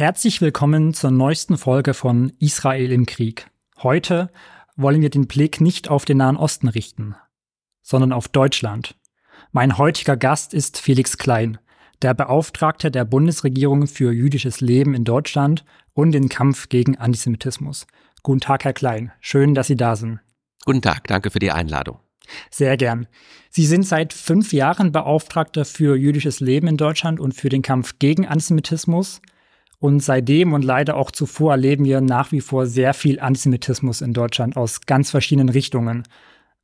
Herzlich willkommen zur neuesten Folge von Israel im Krieg. Heute wollen wir den Blick nicht auf den Nahen Osten richten, sondern auf Deutschland. Mein heutiger Gast ist Felix Klein, der Beauftragte der Bundesregierung für jüdisches Leben in Deutschland und den Kampf gegen Antisemitismus. Guten Tag, Herr Klein. Schön, dass Sie da sind. Guten Tag, danke für die Einladung. Sehr gern. Sie sind seit fünf Jahren Beauftragter für jüdisches Leben in Deutschland und für den Kampf gegen Antisemitismus. Und seitdem und leider auch zuvor erleben wir nach wie vor sehr viel Antisemitismus in Deutschland aus ganz verschiedenen Richtungen.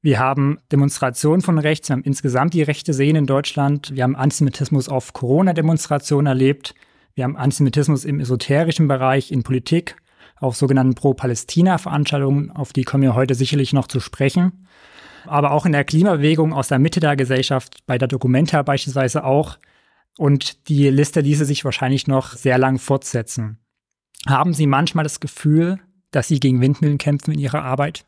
Wir haben Demonstrationen von rechts, wir haben insgesamt die rechte Sehen in Deutschland, wir haben Antisemitismus auf Corona-Demonstrationen erlebt, wir haben Antisemitismus im esoterischen Bereich, in Politik, auf sogenannten Pro-Palästina-Veranstaltungen, auf die kommen wir heute sicherlich noch zu sprechen. Aber auch in der Klimabewegung aus der Mitte der Gesellschaft, bei der Documenta beispielsweise auch, und die Liste ließe sich wahrscheinlich noch sehr lang fortsetzen. Haben Sie manchmal das Gefühl, dass Sie gegen Windmühlen kämpfen in Ihrer Arbeit?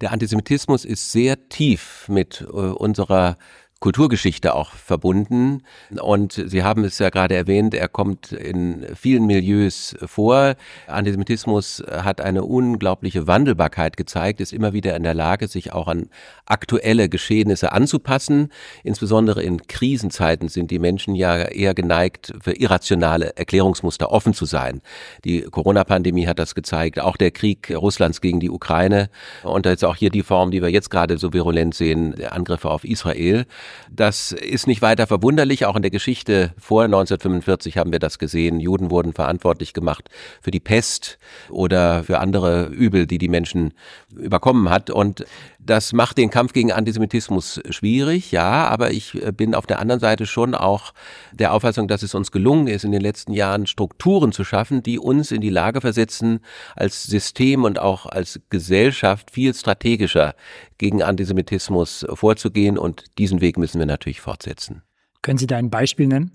Der Antisemitismus ist sehr tief mit äh, unserer Kulturgeschichte auch verbunden. Und Sie haben es ja gerade erwähnt, er kommt in vielen Milieus vor. Antisemitismus hat eine unglaubliche Wandelbarkeit gezeigt, ist immer wieder in der Lage, sich auch an aktuelle Geschehnisse anzupassen. Insbesondere in Krisenzeiten sind die Menschen ja eher geneigt, für irrationale Erklärungsmuster offen zu sein. Die Corona-Pandemie hat das gezeigt, auch der Krieg Russlands gegen die Ukraine und jetzt auch hier die Form, die wir jetzt gerade so virulent sehen, der Angriffe auf Israel. Das ist nicht weiter verwunderlich. Auch in der Geschichte vor 1945 haben wir das gesehen. Juden wurden verantwortlich gemacht für die Pest oder für andere Übel, die die Menschen überkommen hat. Und das macht den Kampf gegen Antisemitismus schwierig, ja, aber ich äh, bin auf der anderen Seite schon auch der Auffassung, dass es uns gelungen ist, in den letzten Jahren Strukturen zu schaffen, die uns in die Lage versetzen, als System und auch als Gesellschaft viel strategischer gegen Antisemitismus vorzugehen und diesen Weg müssen wir natürlich fortsetzen. Können Sie da ein Beispiel nennen?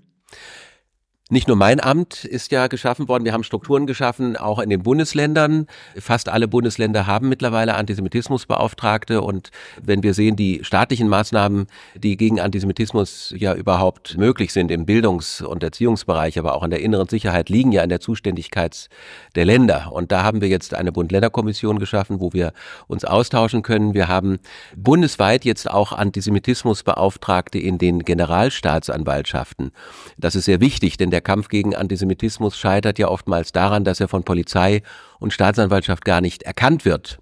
Nicht nur mein Amt ist ja geschaffen worden, wir haben Strukturen geschaffen, auch in den Bundesländern. Fast alle Bundesländer haben mittlerweile Antisemitismusbeauftragte und wenn wir sehen, die staatlichen Maßnahmen, die gegen Antisemitismus ja überhaupt möglich sind im Bildungs- und Erziehungsbereich, aber auch in der inneren Sicherheit, liegen ja in der Zuständigkeit der Länder. Und da haben wir jetzt eine Bund-Länder-Kommission geschaffen, wo wir uns austauschen können. Wir haben bundesweit jetzt auch Antisemitismusbeauftragte in den Generalstaatsanwaltschaften. Das ist sehr wichtig, denn der Kampf gegen Antisemitismus scheitert ja oftmals daran, dass er von Polizei und Staatsanwaltschaft gar nicht erkannt wird.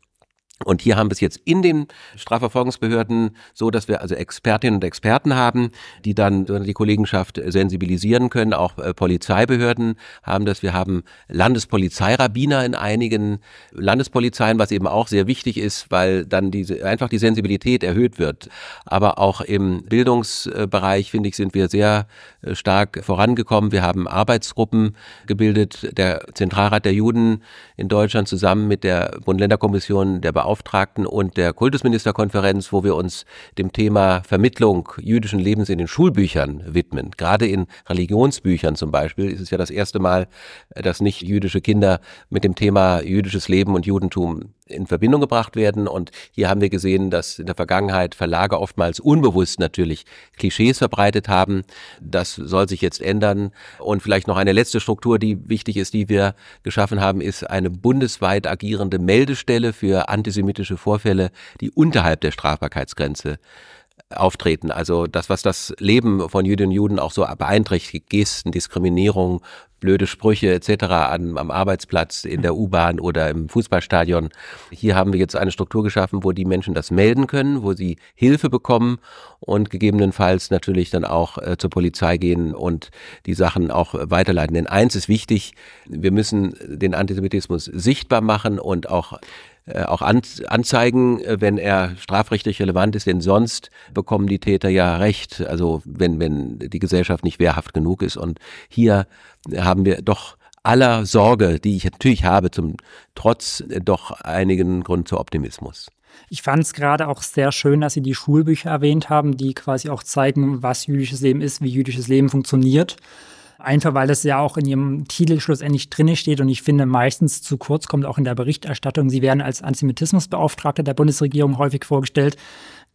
Und hier haben wir es jetzt in den Strafverfolgungsbehörden so, dass wir also Expertinnen und Experten haben, die dann die Kollegenschaft sensibilisieren können. Auch äh, Polizeibehörden haben das. Wir haben Landespolizeirabbiner in einigen Landespolizeien, was eben auch sehr wichtig ist, weil dann diese, einfach die Sensibilität erhöht wird. Aber auch im Bildungsbereich, finde ich, sind wir sehr äh, stark vorangekommen. Wir haben Arbeitsgruppen gebildet, der Zentralrat der Juden in Deutschland zusammen mit der Bund-Länder-Kommission der Beauftragten Beauftragten und der Kultusministerkonferenz, wo wir uns dem Thema Vermittlung jüdischen Lebens in den Schulbüchern widmen. Gerade in Religionsbüchern zum Beispiel ist es ja das erste Mal, dass nicht jüdische Kinder mit dem Thema jüdisches Leben und Judentum in Verbindung gebracht werden. Und hier haben wir gesehen, dass in der Vergangenheit Verlage oftmals unbewusst natürlich Klischees verbreitet haben. Das soll sich jetzt ändern. Und vielleicht noch eine letzte Struktur, die wichtig ist, die wir geschaffen haben, ist eine bundesweit agierende Meldestelle für antisemitische Vorfälle, die unterhalb der Strafbarkeitsgrenze auftreten. Also das, was das Leben von Jüdinnen und Juden auch so beeinträchtigt, Gesten, Diskriminierung, blöde Sprüche etc. An, am Arbeitsplatz, in der U-Bahn oder im Fußballstadion. Hier haben wir jetzt eine Struktur geschaffen, wo die Menschen das melden können, wo sie Hilfe bekommen und gegebenenfalls natürlich dann auch äh, zur Polizei gehen und die Sachen auch weiterleiten. Denn eins ist wichtig, wir müssen den Antisemitismus sichtbar machen und auch äh, auch anzeigen, äh, wenn er strafrechtlich relevant ist, denn sonst bekommen die Täter ja Recht, also wenn, wenn die Gesellschaft nicht wehrhaft genug ist. Und hier haben wir doch aller Sorge, die ich natürlich habe, zum Trotz äh, doch einigen Grund zu Optimismus. Ich fand es gerade auch sehr schön, dass Sie die Schulbücher erwähnt haben, die quasi auch zeigen, was jüdisches Leben ist, wie jüdisches Leben funktioniert. Einfach weil es ja auch in ihrem Titel schlussendlich drinne steht und ich finde meistens zu kurz kommt auch in der Berichterstattung. Sie werden als Antisemitismusbeauftragte der Bundesregierung häufig vorgestellt.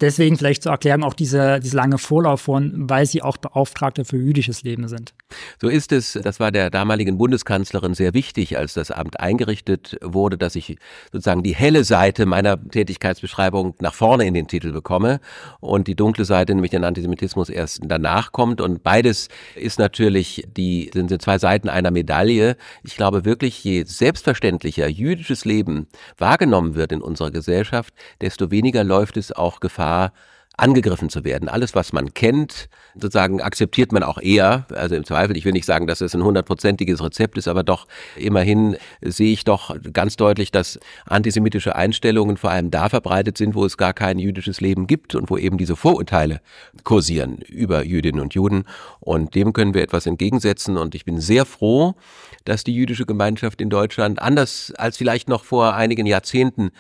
Deswegen vielleicht zur Erklärung auch diese, diese lange Vorlauf von, weil sie auch Beauftragte für jüdisches Leben sind. So ist es. Das war der damaligen Bundeskanzlerin sehr wichtig, als das Amt eingerichtet wurde, dass ich sozusagen die helle Seite meiner Tätigkeitsbeschreibung nach vorne in den Titel bekomme und die dunkle Seite, nämlich den Antisemitismus, erst danach kommt. Und beides ist natürlich die, sind zwei Seiten einer Medaille. Ich glaube wirklich, je selbstverständlicher jüdisches Leben wahrgenommen wird in unserer Gesellschaft, desto weniger läuft es auch Gefahr, Gefahr, angegriffen zu werden. Alles, was man kennt, sozusagen akzeptiert man auch eher. Also im Zweifel, ich will nicht sagen, dass es ein hundertprozentiges Rezept ist, aber doch immerhin sehe ich doch ganz deutlich, dass antisemitische Einstellungen vor allem da verbreitet sind, wo es gar kein jüdisches Leben gibt und wo eben diese Vorurteile kursieren über Jüdinnen und Juden. Und dem können wir etwas entgegensetzen. Und ich bin sehr froh, dass die jüdische Gemeinschaft in Deutschland anders als vielleicht noch vor einigen Jahrzehnten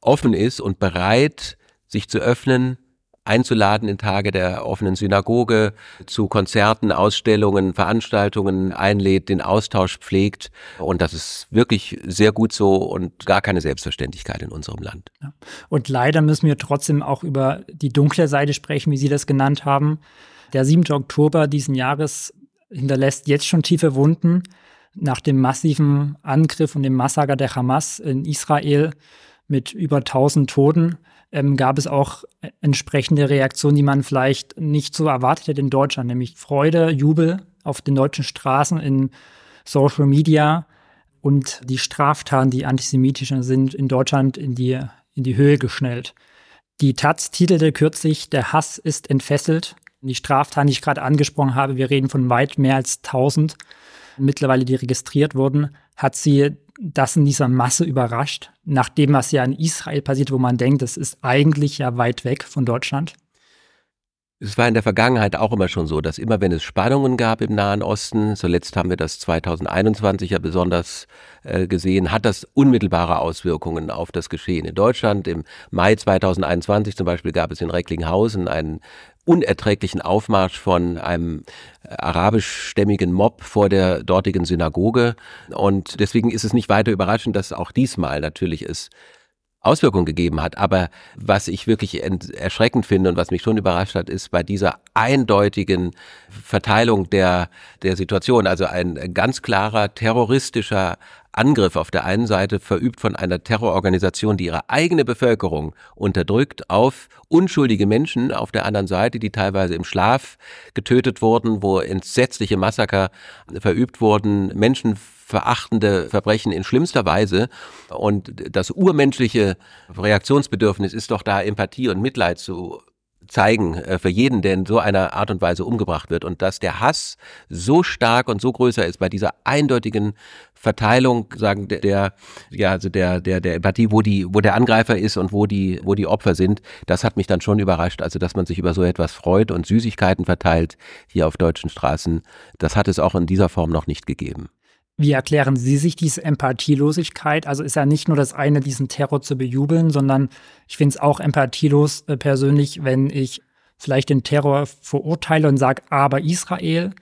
offen ist und bereit, sich zu öffnen, einzuladen in Tage der offenen Synagoge, zu Konzerten, Ausstellungen, Veranstaltungen einlädt, den Austausch pflegt. Und das ist wirklich sehr gut so und gar keine Selbstverständlichkeit in unserem Land. Ja. Und leider müssen wir trotzdem auch über die dunkle Seite sprechen, wie Sie das genannt haben. Der 7. Oktober diesen Jahres hinterlässt jetzt schon tiefe Wunden nach dem massiven Angriff und dem Massaker der Hamas in Israel mit über 1000 Toten ähm, gab es auch entsprechende Reaktionen, die man vielleicht nicht so erwartet hätte in Deutschland, nämlich Freude, Jubel auf den deutschen Straßen, in Social Media und die Straftaten, die antisemitische sind, in Deutschland in die, in die Höhe geschnellt. Die Taz titelte kürzlich, der Hass ist entfesselt. Die Straftaten, die ich gerade angesprochen habe, wir reden von weit mehr als 1000 mittlerweile, die registriert wurden, hat sie das in dieser Masse überrascht, nachdem was ja in Israel passiert, wo man denkt, das ist eigentlich ja weit weg von Deutschland? Es war in der Vergangenheit auch immer schon so, dass immer wenn es Spannungen gab im Nahen Osten, zuletzt haben wir das 2021 ja besonders äh, gesehen, hat das unmittelbare Auswirkungen auf das Geschehen in Deutschland. Im Mai 2021 zum Beispiel gab es in Recklinghausen einen unerträglichen Aufmarsch von einem arabischstämmigen Mob vor der dortigen Synagoge. Und deswegen ist es nicht weiter überraschend, dass auch diesmal natürlich es Auswirkungen gegeben hat. Aber was ich wirklich erschreckend finde und was mich schon überrascht hat, ist bei dieser eindeutigen Verteilung der, der Situation, also ein ganz klarer terroristischer Angriff auf der einen Seite verübt von einer Terrororganisation, die ihre eigene Bevölkerung unterdrückt, auf unschuldige Menschen auf der anderen Seite, die teilweise im Schlaf getötet wurden, wo entsetzliche Massaker verübt wurden, Menschen verachtende Verbrechen in schlimmster Weise. Und das urmenschliche Reaktionsbedürfnis ist doch da, Empathie und Mitleid zu zeigen äh, für jeden, der in so einer Art und Weise umgebracht wird. Und dass der Hass so stark und so größer ist bei dieser eindeutigen Verteilung, sagen der ja also der der der Empathie, wo die wo der Angreifer ist und wo die wo die Opfer sind, das hat mich dann schon überrascht. Also dass man sich über so etwas freut und Süßigkeiten verteilt hier auf deutschen Straßen, das hat es auch in dieser Form noch nicht gegeben. Wie erklären Sie sich diese Empathielosigkeit? Also ist ja nicht nur das eine, diesen Terror zu bejubeln, sondern ich finde es auch empathielos äh, persönlich, wenn ich vielleicht den Terror verurteile und sage, aber Israel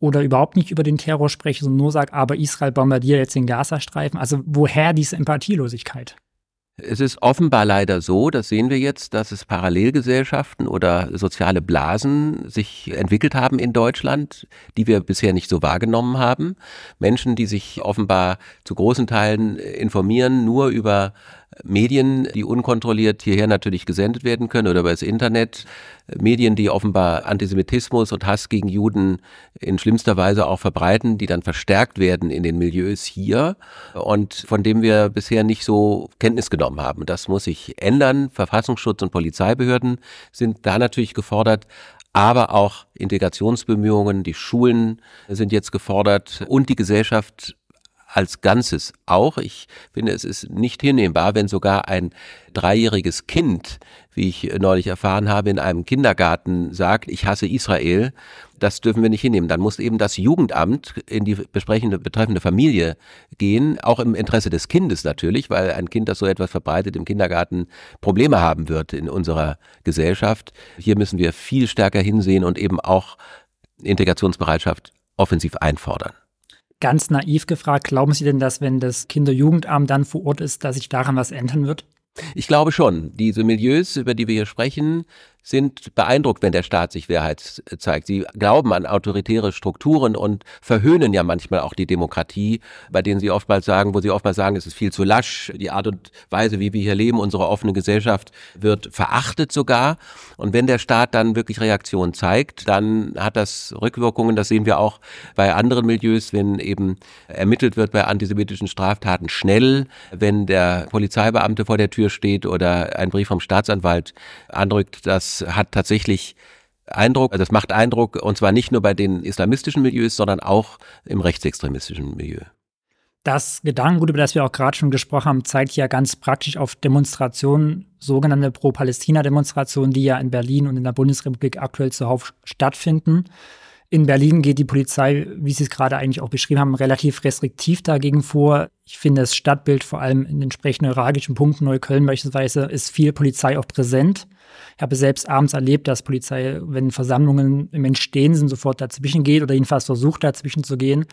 oder überhaupt nicht über den Terror spreche, sondern nur sage, aber Israel bombardiert jetzt den Gazastreifen. Also woher diese Empathielosigkeit? Es ist offenbar leider so, das sehen wir jetzt, dass es Parallelgesellschaften oder soziale Blasen sich entwickelt haben in Deutschland, die wir bisher nicht so wahrgenommen haben. Menschen, die sich offenbar zu großen Teilen informieren, nur über Medien, die unkontrolliert hierher natürlich gesendet werden können oder über das Internet. Medien, die offenbar Antisemitismus und Hass gegen Juden in schlimmster Weise auch verbreiten, die dann verstärkt werden in den Milieus hier und von dem wir bisher nicht so Kenntnis genommen haben. Das muss sich ändern. Verfassungsschutz und Polizeibehörden sind da natürlich gefordert aber auch Integrationsbemühungen, die Schulen sind jetzt gefordert und die Gesellschaft als Ganzes auch. Ich finde, es ist nicht hinnehmbar, wenn sogar ein dreijähriges Kind, wie ich neulich erfahren habe, in einem Kindergarten sagt, ich hasse Israel. Das dürfen wir nicht hinnehmen. Dann muss eben das Jugendamt in die besprechende, betreffende Familie gehen, auch im Interesse des Kindes natürlich, weil ein Kind, das so etwas verbreitet im Kindergarten, Probleme haben wird in unserer Gesellschaft. Hier müssen wir viel stärker hinsehen und eben auch Integrationsbereitschaft offensiv einfordern. Ganz naiv gefragt, glauben Sie denn, dass wenn das Kinder-Jugendamt dann vor Ort ist, dass sich daran was ändern wird? Ich glaube schon. Diese Milieus, über die wir hier sprechen, sind beeindruckt, wenn der Staat sich Wehrheit zeigt. Sie glauben an autoritäre Strukturen und verhöhnen ja manchmal auch die Demokratie, bei denen sie oftmals sagen, wo sie oftmals sagen, es ist viel zu lasch, die Art und Weise, wie wir hier leben, unsere offene Gesellschaft wird verachtet sogar. Und wenn der Staat dann wirklich Reaktion zeigt, dann hat das Rückwirkungen, das sehen wir auch bei anderen Milieus, wenn eben ermittelt wird bei antisemitischen Straftaten schnell, wenn der Polizeibeamte vor der Tür steht oder ein Brief vom Staatsanwalt andrückt, dass hat tatsächlich Eindruck, also das macht Eindruck, und zwar nicht nur bei den islamistischen Milieus, sondern auch im rechtsextremistischen Milieu. Das Gedankengut, über das wir auch gerade schon gesprochen haben, zeigt ja ganz praktisch auf Demonstrationen, sogenannte Pro-Palästina-Demonstrationen, die ja in Berlin und in der Bundesrepublik aktuell zuhauf stattfinden. In Berlin geht die Polizei, wie Sie es gerade eigentlich auch beschrieben haben, relativ restriktiv dagegen vor. Ich finde, das Stadtbild, vor allem in entsprechend neuralgischen Punkten, Neukölln beispielsweise, ist viel Polizei auch präsent. Ich habe selbst abends erlebt, dass Polizei, wenn Versammlungen im Entstehen sind, sofort dazwischen geht oder jedenfalls versucht, dazwischen zu gehen.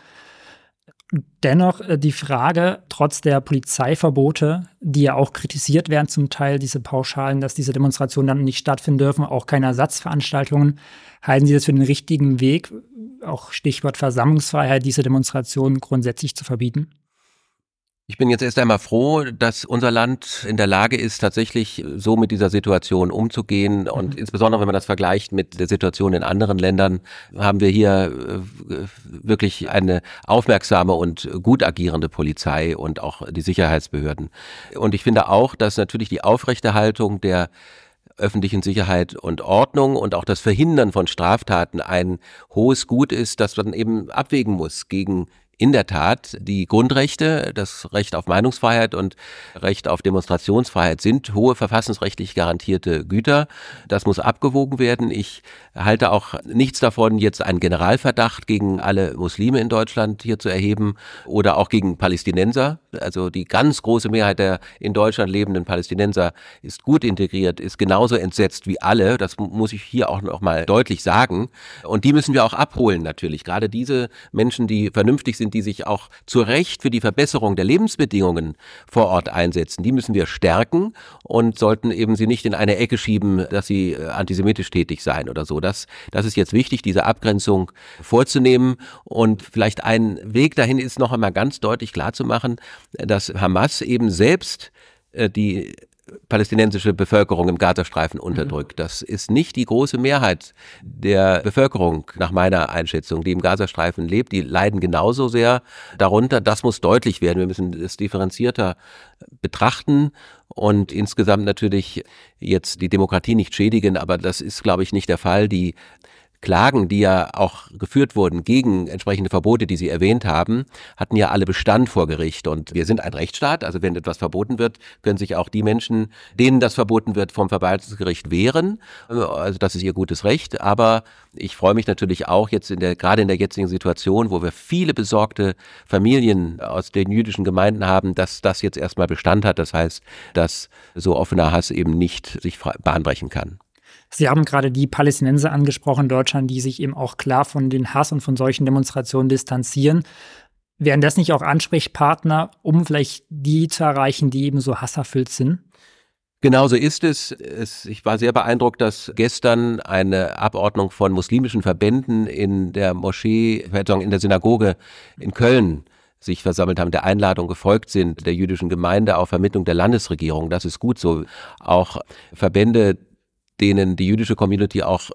Dennoch äh, die Frage, trotz der Polizeiverbote, die ja auch kritisiert werden, zum Teil diese Pauschalen, dass diese Demonstrationen dann nicht stattfinden dürfen, auch keine Ersatzveranstaltungen, halten Sie das für den richtigen Weg, auch Stichwort Versammlungsfreiheit, diese Demonstrationen grundsätzlich zu verbieten? Ich bin jetzt erst einmal froh, dass unser Land in der Lage ist, tatsächlich so mit dieser Situation umzugehen. Und mhm. insbesondere, wenn man das vergleicht mit der Situation in anderen Ländern, haben wir hier äh, wirklich eine aufmerksame und gut agierende Polizei und auch die Sicherheitsbehörden. Und ich finde auch, dass natürlich die Aufrechterhaltung der öffentlichen Sicherheit und Ordnung und auch das Verhindern von Straftaten ein hohes Gut ist, das man eben abwägen muss gegen in der Tat, die Grundrechte, das Recht auf Meinungsfreiheit und Recht auf Demonstrationsfreiheit sind hohe verfassungsrechtlich garantierte Güter. Das muss abgewogen werden. Ich halte auch nichts davon, jetzt einen Generalverdacht gegen alle Muslime in Deutschland hier zu erheben oder auch gegen Palästinenser. Also die ganz große Mehrheit der in Deutschland lebenden Palästinenser ist gut integriert, ist genauso entsetzt wie alle. Das muss ich hier auch noch mal deutlich sagen. Und die müssen wir auch abholen natürlich. Gerade diese Menschen, die vernünftig sind, die sich auch zu Recht für die Verbesserung der Lebensbedingungen vor Ort einsetzen, die müssen wir stärken und sollten eben sie nicht in eine Ecke schieben, dass sie äh, antisemitisch tätig seien oder so. Das, das ist jetzt wichtig, diese Abgrenzung vorzunehmen und vielleicht ein Weg dahin ist noch einmal ganz deutlich klarzumachen, dass Hamas eben selbst äh, die palästinensische Bevölkerung im Gazastreifen mhm. unterdrückt. Das ist nicht die große Mehrheit der Bevölkerung, nach meiner Einschätzung, die im Gazastreifen lebt. Die leiden genauso sehr darunter. Das muss deutlich werden. Wir müssen es differenzierter betrachten und insgesamt natürlich jetzt die Demokratie nicht schädigen, aber das ist, glaube ich, nicht der Fall. Die Klagen, die ja auch geführt wurden gegen entsprechende Verbote, die Sie erwähnt haben, hatten ja alle Bestand vor Gericht. Und wir sind ein Rechtsstaat, also wenn etwas verboten wird, können sich auch die Menschen, denen das verboten wird, vom Verwaltungsgericht wehren. Also das ist ihr gutes Recht. Aber ich freue mich natürlich auch jetzt in der, gerade in der jetzigen Situation, wo wir viele besorgte Familien aus den jüdischen Gemeinden haben, dass das jetzt erstmal Bestand hat. Das heißt, dass so offener Hass eben nicht sich bahnbrechen kann. Sie haben gerade die Palästinenser angesprochen Deutschland, die sich eben auch klar von den Hass und von solchen Demonstrationen distanzieren. Wären das nicht auch Ansprechpartner, um vielleicht die zu erreichen, die eben so hasserfüllt sind? Genauso ist es. es. Ich war sehr beeindruckt, dass gestern eine Abordnung von muslimischen Verbänden in der Moschee, in der Synagoge in Köln sich versammelt haben, der Einladung gefolgt sind, der jüdischen Gemeinde auf Vermittlung der Landesregierung. Das ist gut so. Auch Verbände denen die jüdische Community auch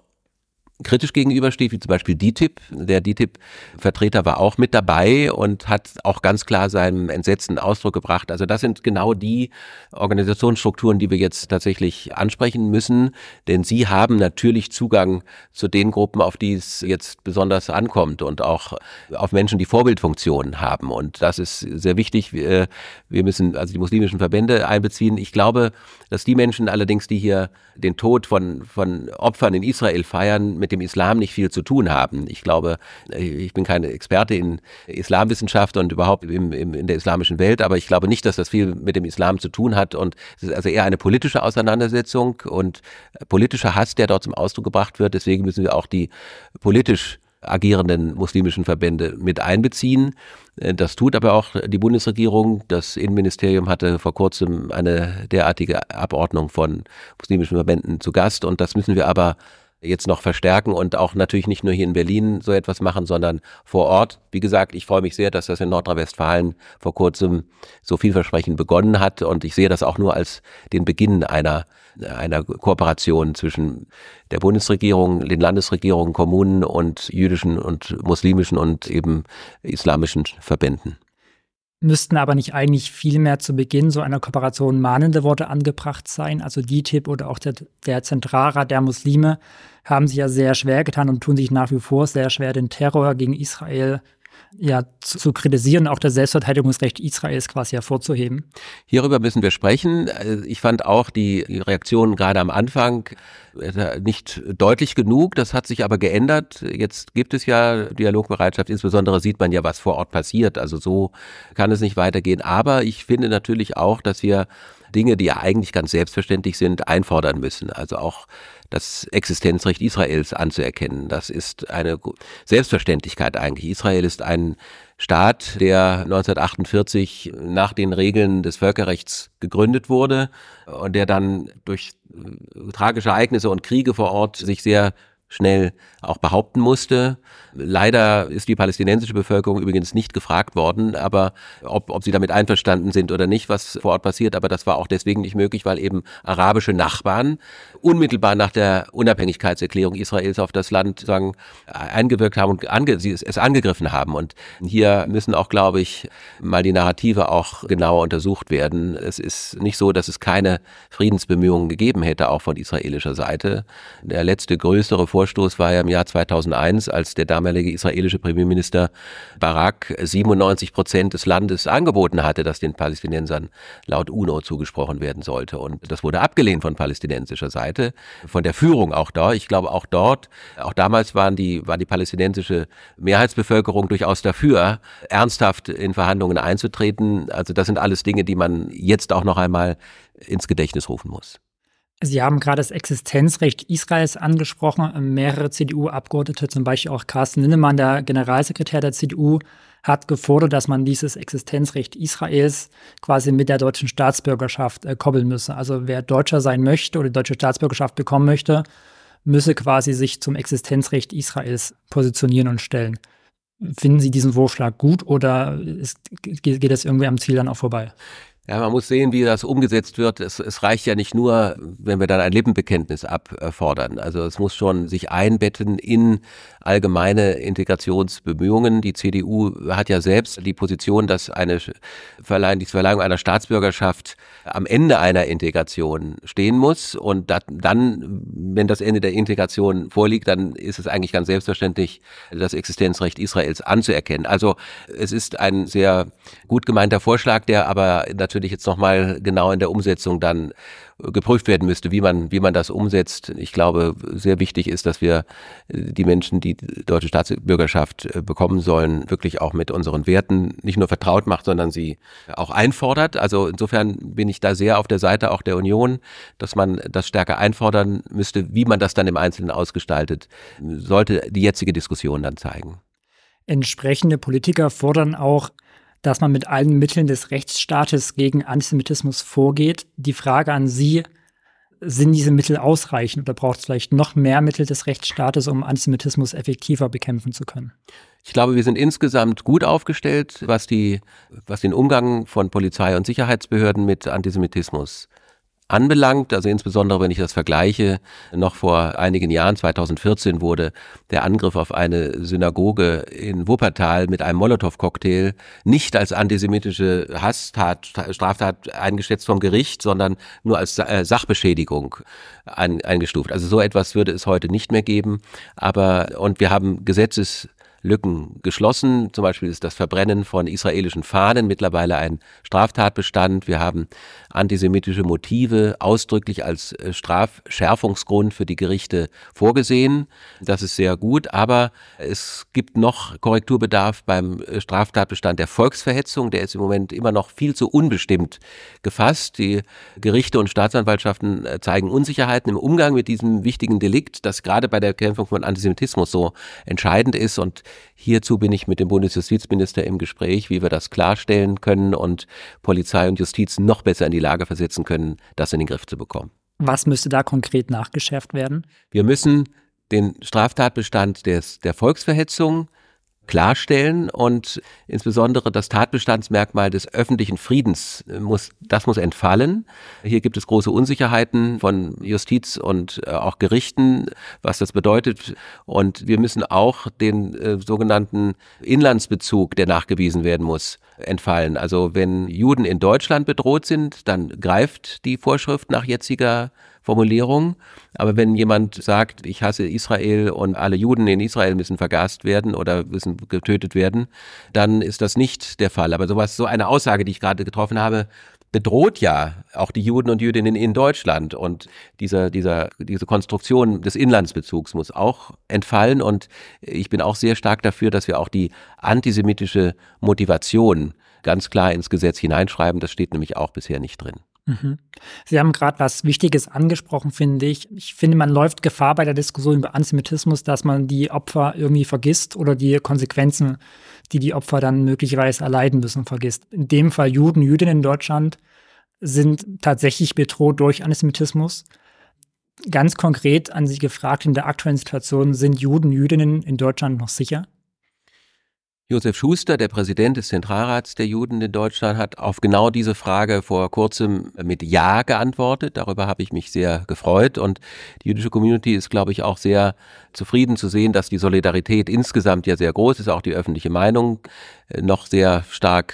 kritisch gegenübersteht, wie zum Beispiel DTIP. Der DTIP-Vertreter war auch mit dabei und hat auch ganz klar seinem Entsetzen Ausdruck gebracht. Also das sind genau die Organisationsstrukturen, die wir jetzt tatsächlich ansprechen müssen, denn sie haben natürlich Zugang zu den Gruppen, auf die es jetzt besonders ankommt und auch auf Menschen, die Vorbildfunktionen haben. Und das ist sehr wichtig. Wir müssen also die muslimischen Verbände einbeziehen. Ich glaube, dass die Menschen allerdings, die hier den Tod von, von Opfern in Israel feiern, mit dem Islam nicht viel zu tun haben. Ich glaube, ich bin kein Experte in Islamwissenschaft und überhaupt im, im, in der islamischen Welt, aber ich glaube nicht, dass das viel mit dem Islam zu tun hat. Und es ist also eher eine politische Auseinandersetzung und politischer Hass, der dort zum Ausdruck gebracht wird. Deswegen müssen wir auch die politisch agierenden muslimischen Verbände mit einbeziehen. Äh, das tut aber auch die Bundesregierung. Das Innenministerium hatte vor kurzem eine derartige Abordnung von muslimischen Verbänden zu Gast und das müssen wir aber jetzt noch verstärken und auch natürlich nicht nur hier in Berlin so etwas machen, sondern vor Ort. Wie gesagt, ich freue mich sehr, dass das in Nordrhein-Westfalen vor kurzem so vielversprechend begonnen hat und ich sehe das auch nur als den Beginn einer, einer Kooperation zwischen der Bundesregierung, den Landesregierungen, Kommunen und jüdischen und muslimischen und eben islamischen Verbänden müssten aber nicht eigentlich viel mehr zu Beginn so einer Kooperation mahnende Worte angebracht sein. Also DITIB oder auch der, der Zentralrat der Muslime haben sich ja sehr schwer getan und tun sich nach wie vor sehr schwer, den Terror gegen Israel ja, zu, zu kritisieren, auch das Selbstverteidigungsrecht Israels quasi hervorzuheben. Hierüber müssen wir sprechen. Äh, ich fand auch die Reaktion gerade am Anfang äh, nicht deutlich genug. Das hat sich aber geändert. Jetzt gibt es ja Dialogbereitschaft. Insbesondere sieht man ja, was vor Ort passiert. Also so kann es nicht weitergehen. Aber ich finde natürlich auch, dass wir Dinge, die ja eigentlich ganz selbstverständlich sind, einfordern müssen. Also auch das Existenzrecht Israels anzuerkennen. Das ist eine Selbstverständlichkeit eigentlich. Israel ist ein Staat, der 1948 nach den Regeln des Völkerrechts gegründet wurde und der dann durch äh, tragische Ereignisse und Kriege vor Ort sich sehr schnell auch behaupten musste. Leider ist die palästinensische Bevölkerung übrigens nicht gefragt worden, aber ob, ob sie damit einverstanden sind oder nicht, was vor Ort passiert. Aber das war auch deswegen nicht möglich, weil eben arabische Nachbarn unmittelbar nach der Unabhängigkeitserklärung Israels auf das Land sagen, eingewirkt haben und ange, es angegriffen haben. Und hier müssen auch, glaube ich, mal die Narrative auch genauer untersucht werden. Es ist nicht so, dass es keine Friedensbemühungen gegeben hätte, auch von israelischer Seite. Der letzte größere Vorstoß war ja im Jahr 2001, als der damalige israelische Premierminister Barak 97 Prozent des Landes angeboten hatte, dass den Palästinensern laut UNO zugesprochen werden sollte. Und das wurde abgelehnt von palästinensischer Seite, von der Führung auch da. Ich glaube, auch dort, auch damals waren die, war die palästinensische Mehrheitsbevölkerung durchaus dafür, ernsthaft in Verhandlungen einzutreten. Also das sind alles Dinge, die man jetzt auch noch einmal ins Gedächtnis rufen muss. Sie haben gerade das Existenzrecht Israels angesprochen. Mehrere CDU-Abgeordnete, zum Beispiel auch Carsten Linnemann, der Generalsekretär der CDU, hat gefordert, dass man dieses Existenzrecht Israels quasi mit der deutschen Staatsbürgerschaft äh, koppeln müsse. Also wer Deutscher sein möchte oder die deutsche Staatsbürgerschaft bekommen möchte, müsse quasi sich zum Existenzrecht Israels positionieren und stellen. Finden Sie diesen Vorschlag gut oder ist, geht es irgendwie am Ziel dann auch vorbei? Ja, man muss sehen, wie das umgesetzt wird. Es, es, reicht ja nicht nur, wenn wir dann ein Lippenbekenntnis abfordern. Also es muss schon sich einbetten in allgemeine Integrationsbemühungen. Die CDU hat ja selbst die Position, dass eine Verleihung, die Verleihung einer Staatsbürgerschaft am Ende einer Integration stehen muss. Und dann, wenn das Ende der Integration vorliegt, dann ist es eigentlich ganz selbstverständlich, das Existenzrecht Israels anzuerkennen. Also es ist ein sehr gut gemeinter Vorschlag, der aber natürlich natürlich jetzt nochmal genau in der Umsetzung dann äh, geprüft werden müsste, wie man, wie man das umsetzt. Ich glaube, sehr wichtig ist, dass wir äh, die Menschen, die deutsche Staatsbürgerschaft äh, bekommen sollen, wirklich auch mit unseren Werten nicht nur vertraut macht, sondern sie auch einfordert. Also insofern bin ich da sehr auf der Seite auch der Union, dass man das stärker einfordern müsste. Wie man das dann im Einzelnen ausgestaltet, sollte die jetzige Diskussion dann zeigen. Entsprechende Politiker fordern auch dass man mit allen Mitteln des Rechtsstaates gegen Antisemitismus vorgeht. Die Frage an Sie, sind diese Mittel ausreichend oder braucht es vielleicht noch mehr Mittel des Rechtsstaates, um Antisemitismus effektiver bekämpfen zu können? Ich glaube, wir sind insgesamt gut aufgestellt, was, die, was den Umgang von Polizei und Sicherheitsbehörden mit Antisemitismus anbelangt, also insbesondere wenn ich das vergleiche, noch vor einigen Jahren, 2014, wurde der Angriff auf eine Synagoge in Wuppertal mit einem Molotow-Cocktail nicht als antisemitische Hasstat, Straftat eingeschätzt vom Gericht, sondern nur als äh, Sachbeschädigung ein, eingestuft. Also so etwas würde es heute nicht mehr geben. Aber, und wir haben Gesetzes Lücken geschlossen. Zum Beispiel ist das Verbrennen von israelischen Fahnen mittlerweile ein Straftatbestand. Wir haben antisemitische Motive ausdrücklich als äh, Strafschärfungsgrund für die Gerichte vorgesehen. Das ist sehr gut, aber es gibt noch Korrekturbedarf beim äh, Straftatbestand der Volksverhetzung. Der ist im Moment immer noch viel zu unbestimmt gefasst. Die Gerichte und Staatsanwaltschaften äh, zeigen Unsicherheiten im Umgang mit diesem wichtigen Delikt, das gerade bei der Bekämpfung von Antisemitismus so entscheidend ist. Und hierzu bin ich mit dem Bundesjustizminister im Gespräch, wie wir das klarstellen können und Polizei und Justiz noch besser in die Lage versetzen können, das in den Griff zu bekommen. Was müsste da konkret nachgeschärft werden? Wir müssen den Straftatbestand des, der Volksverhetzung klarstellen und insbesondere das Tatbestandsmerkmal des öffentlichen Friedens muss, das muss entfallen. Hier gibt es große Unsicherheiten von Justiz und äh, auch Gerichten, was das bedeutet. Und wir müssen auch den äh, sogenannten Inlandsbezug, der nachgewiesen werden muss, entfallen. Also wenn Juden in Deutschland bedroht sind, dann greift die Vorschrift nach jetziger Formulierung. Aber wenn jemand sagt, ich hasse Israel und alle Juden in Israel müssen vergast werden oder müssen getötet werden, dann ist das nicht der Fall. Aber sowas, so eine Aussage, die ich gerade getroffen habe, bedroht ja auch die Juden und Jüdinnen in Deutschland. Und dieser, dieser, diese Konstruktion des Inlandsbezugs muss auch entfallen. Und ich bin auch sehr stark dafür, dass wir auch die antisemitische Motivation ganz klar ins Gesetz hineinschreiben. Das steht nämlich auch bisher nicht drin. Mhm. Sie haben gerade was Wichtiges angesprochen, finde ich. Ich finde, man läuft Gefahr bei der Diskussion über Antisemitismus, dass man die Opfer irgendwie vergisst oder die Konsequenzen, die die Opfer dann möglicherweise erleiden müssen, vergisst. In dem Fall Juden, Jüdinnen in Deutschland sind tatsächlich bedroht durch Antisemitismus. Ganz konkret an Sie gefragt, in der aktuellen Situation sind Juden, Jüdinnen in Deutschland noch sicher? Josef Schuster, der Präsident des Zentralrats der Juden in Deutschland, hat auf genau diese Frage vor kurzem mit Ja geantwortet. Darüber habe ich mich sehr gefreut. Und die jüdische Community ist, glaube ich, auch sehr zufrieden zu sehen, dass die Solidarität insgesamt ja sehr groß ist, auch die öffentliche Meinung äh, noch sehr stark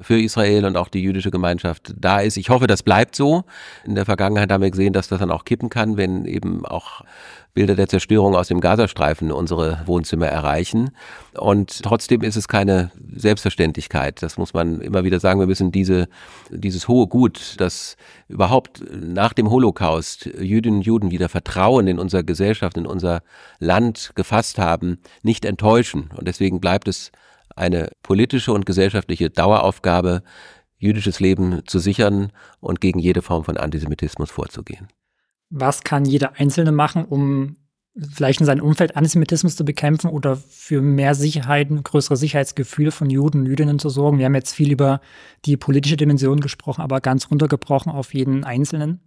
für Israel und auch die jüdische Gemeinschaft da ist. Ich hoffe, das bleibt so. In der Vergangenheit haben wir gesehen, dass das dann auch kippen kann, wenn eben auch Bilder der Zerstörung aus dem Gazastreifen unsere Wohnzimmer erreichen. Und trotzdem ist es keine Selbstverständlichkeit. Das muss man immer wieder sagen. Wir müssen diese, dieses hohe Gut, das überhaupt nach dem Holocaust Jüdinnen und Juden wieder Vertrauen in unsere Gesellschaft, in unser Land gefasst haben, nicht enttäuschen. Und deswegen bleibt es eine politische und gesellschaftliche Daueraufgabe, jüdisches Leben zu sichern und gegen jede Form von Antisemitismus vorzugehen. Was kann jeder Einzelne machen, um vielleicht in seinem Umfeld Antisemitismus zu bekämpfen oder für mehr Sicherheit, ein größeres Sicherheitsgefühl von Juden und Jüdinnen zu sorgen? Wir haben jetzt viel über die politische Dimension gesprochen, aber ganz runtergebrochen auf jeden Einzelnen.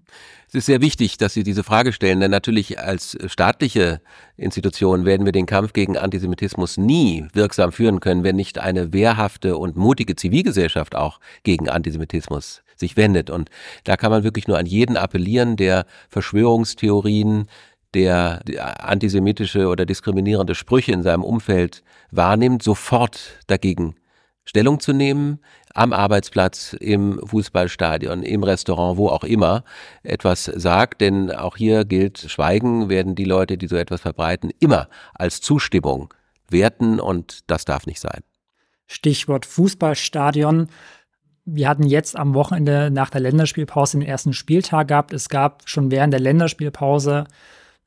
Es ist sehr wichtig, dass Sie diese Frage stellen, denn natürlich als staatliche Institution werden wir den Kampf gegen Antisemitismus nie wirksam führen können, wenn nicht eine wehrhafte und mutige Zivilgesellschaft auch gegen Antisemitismus sich wendet. Und da kann man wirklich nur an jeden appellieren, der Verschwörungstheorien, der antisemitische oder diskriminierende Sprüche in seinem Umfeld wahrnimmt, sofort dagegen Stellung zu nehmen, am Arbeitsplatz, im Fußballstadion, im Restaurant, wo auch immer etwas sagt. Denn auch hier gilt, Schweigen werden die Leute, die so etwas verbreiten, immer als Zustimmung werten und das darf nicht sein. Stichwort Fußballstadion. Wir hatten jetzt am Wochenende nach der Länderspielpause den ersten Spieltag gehabt. Es gab schon während der Länderspielpause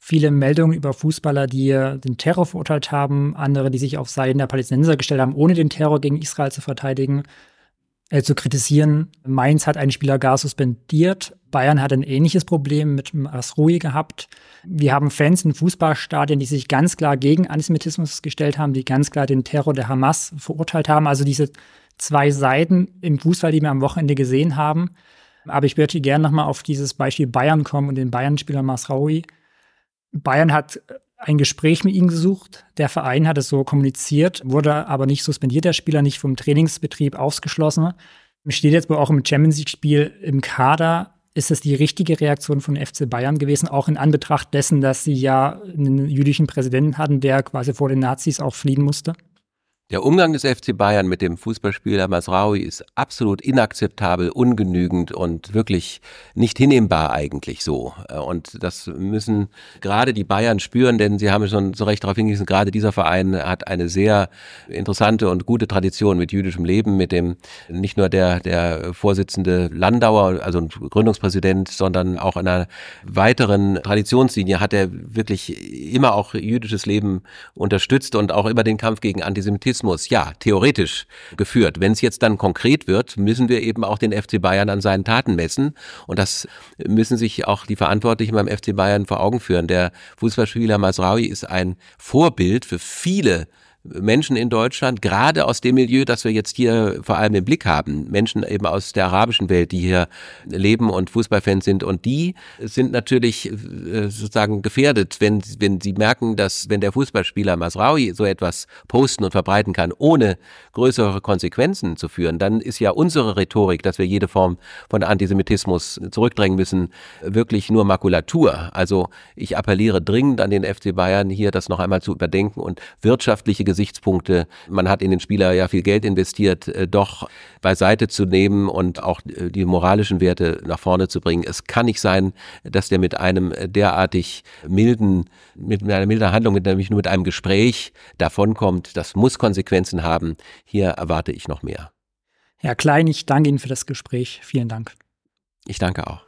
viele Meldungen über Fußballer, die den Terror verurteilt haben, andere, die sich auf Seiten der Palästinenser gestellt haben, ohne den Terror gegen Israel zu verteidigen, äh, zu kritisieren. Mainz hat einen Spieler gar suspendiert. Bayern hat ein ähnliches Problem mit Asrui gehabt. Wir haben Fans in Fußballstadien, die sich ganz klar gegen Antisemitismus gestellt haben, die ganz klar den Terror der Hamas verurteilt haben. Also diese zwei Seiten im Fußball, die wir am Wochenende gesehen haben. Aber ich würde gerne nochmal auf dieses Beispiel Bayern kommen und den Bayern-Spieler Masraoui. Bayern hat ein Gespräch mit ihm gesucht. Der Verein hat es so kommuniziert, wurde aber nicht suspendiert, der Spieler nicht vom Trainingsbetrieb ausgeschlossen. Steht jetzt wohl auch im Champions League-Spiel im Kader. Ist es die richtige Reaktion von FC Bayern gewesen, auch in Anbetracht dessen, dass sie ja einen jüdischen Präsidenten hatten, der quasi vor den Nazis auch fliehen musste? Der Umgang des FC Bayern mit dem Fußballspieler Masraoui ist absolut inakzeptabel, ungenügend und wirklich nicht hinnehmbar eigentlich so. Und das müssen gerade die Bayern spüren, denn sie haben schon so recht darauf hingewiesen, gerade dieser Verein hat eine sehr interessante und gute Tradition mit jüdischem Leben, mit dem nicht nur der, der Vorsitzende Landauer, also Gründungspräsident, sondern auch einer weiteren Traditionslinie hat er wirklich immer auch jüdisches Leben unterstützt und auch immer den Kampf gegen Antisemitismus Antisemitismus, ja, theoretisch geführt. Wenn es jetzt dann konkret wird, müssen wir eben auch den FC Bayern an seinen Taten messen. Und das müssen sich auch die Verantwortlichen beim FC Bayern vor Augen führen. Der Fußballspieler Masraoui ist ein Vorbild für viele Menschen in Deutschland, gerade aus dem Milieu, das wir jetzt hier vor allem im Blick haben, Menschen eben aus der arabischen Welt, die hier leben und Fußballfans sind und die sind natürlich äh, sozusagen gefährdet, wenn, wenn sie merken, dass wenn der Fußballspieler Masraui so etwas posten und verbreiten kann, ohne größere Konsequenzen zu führen, dann ist ja unsere Rhetorik, dass wir jede Form von Antisemitismus zurückdrängen müssen, wirklich nur Makulatur. Also ich appelliere dringend an den FC Bayern hier, das noch einmal zu überdenken und wirtschaftliche Gesichtspunkte, man hat in den Spieler ja viel Geld investiert, äh, doch beiseite zu nehmen und auch äh, die moralischen Werte nach vorne zu bringen. Es kann nicht sein, dass der mit einem derartig milden, mit einer milden Handlung, nämlich nur mit einem Gespräch davonkommt. Das muss Konsequenzen haben. Hier erwarte ich noch mehr. Herr Klein, ich danke Ihnen für das Gespräch. Vielen Dank. Ich danke auch.